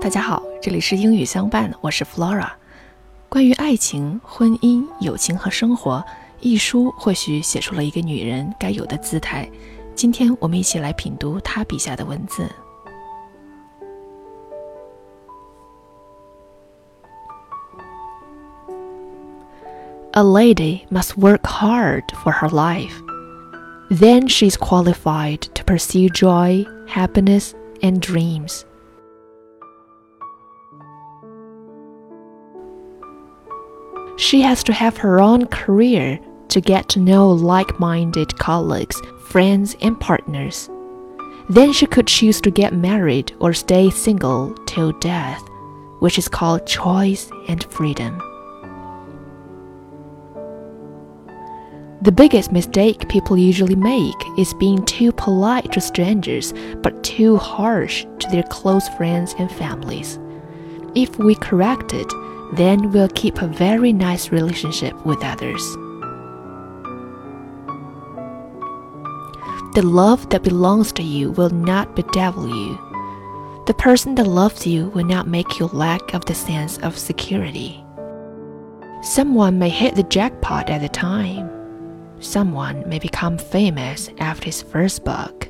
大家好，这里是英语相伴，我是 Flora。关于爱情、婚姻、友情和生活，一书或许写出了一个女人该有的姿态。今天我们一起来品读她笔下的文字。A lady must work hard for her life. Then she is qualified to pursue joy, happiness, and dreams. She has to have her own career to get to know like minded colleagues, friends, and partners. Then she could choose to get married or stay single till death, which is called choice and freedom. The biggest mistake people usually make is being too polite to strangers but too harsh to their close friends and families. If we correct it, then we'll keep a very nice relationship with others. The love that belongs to you will not bedevil you. The person that loves you will not make you lack of the sense of security. Someone may hit the jackpot at the time. Someone may become famous after his first book.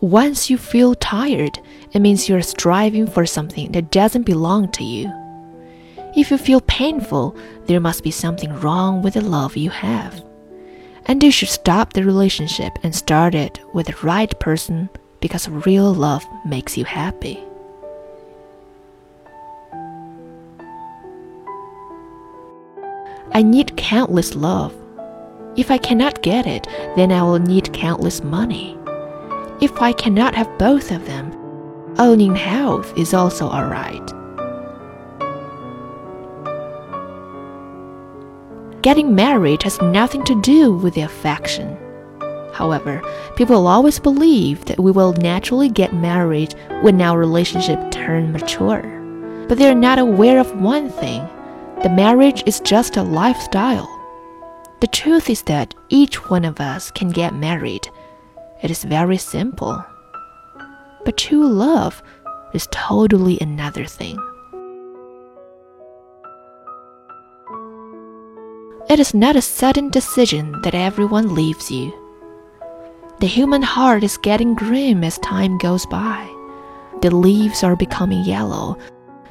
Once you feel tired, it means you're striving for something that doesn't belong to you. If you feel painful, there must be something wrong with the love you have. And you should stop the relationship and start it with the right person because real love makes you happy. I need countless love. If I cannot get it, then I will need countless money. If I cannot have both of them, owning health is also alright. Getting married has nothing to do with the affection. However, people always believe that we will naturally get married when our relationship turns mature. But they are not aware of one thing the marriage is just a lifestyle. The truth is that each one of us can get married. It is very simple. But true love is totally another thing. It is not a sudden decision that everyone leaves you. The human heart is getting grim as time goes by. The leaves are becoming yellow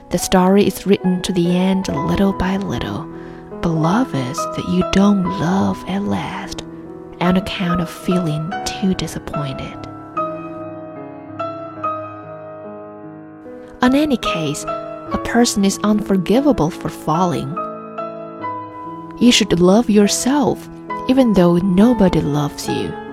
the story is written to the end little by little, but love is that you don't love at last on account of feeling too disappointed. In any case, a person is unforgivable for falling. You should love yourself even though nobody loves you.